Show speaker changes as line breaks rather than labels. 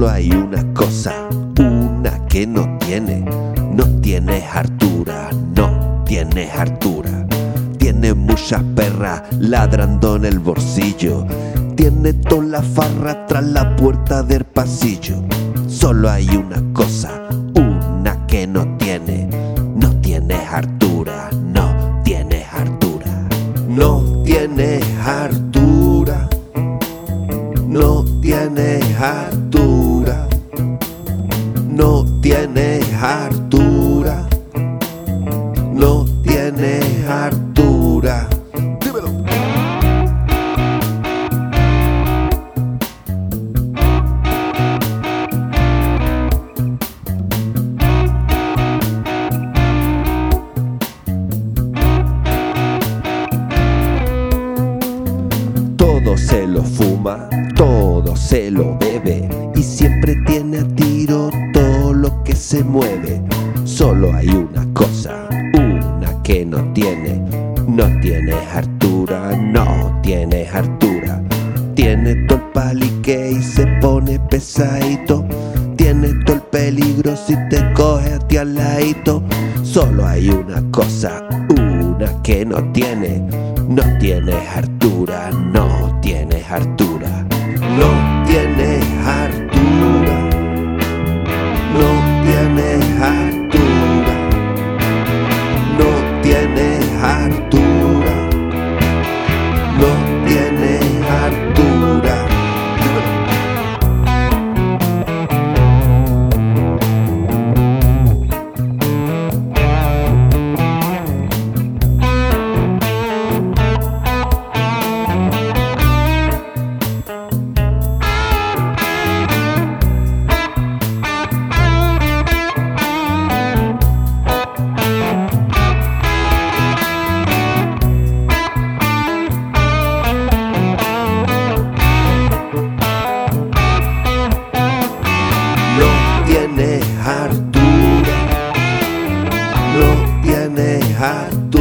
solo hay una cosa, una que no tiene. No tienes hartura, no tienes hartura. Tiene muchas perras ladrando en el bolsillo. Tiene toda la farra tras la puerta del pasillo. Solo hay una cosa, una que no tiene. No tienes hartura, no tienes hartura. No tienes hartura. No tienes hartura. Hartura. No tiene hartura. Dímelo. Todo se lo fuma, todo se lo bebe y siempre tiene a tiro se mueve. Solo hay una cosa, una que no tiene, no tiene hartura, no tiene hartura. Tiene todo el palique y se pone pesadito. Tiene todo el peligro si te coge a ti al ladito. Solo hay una cosa, una que no tiene, no tiene hartura, no tiene hartura, tiene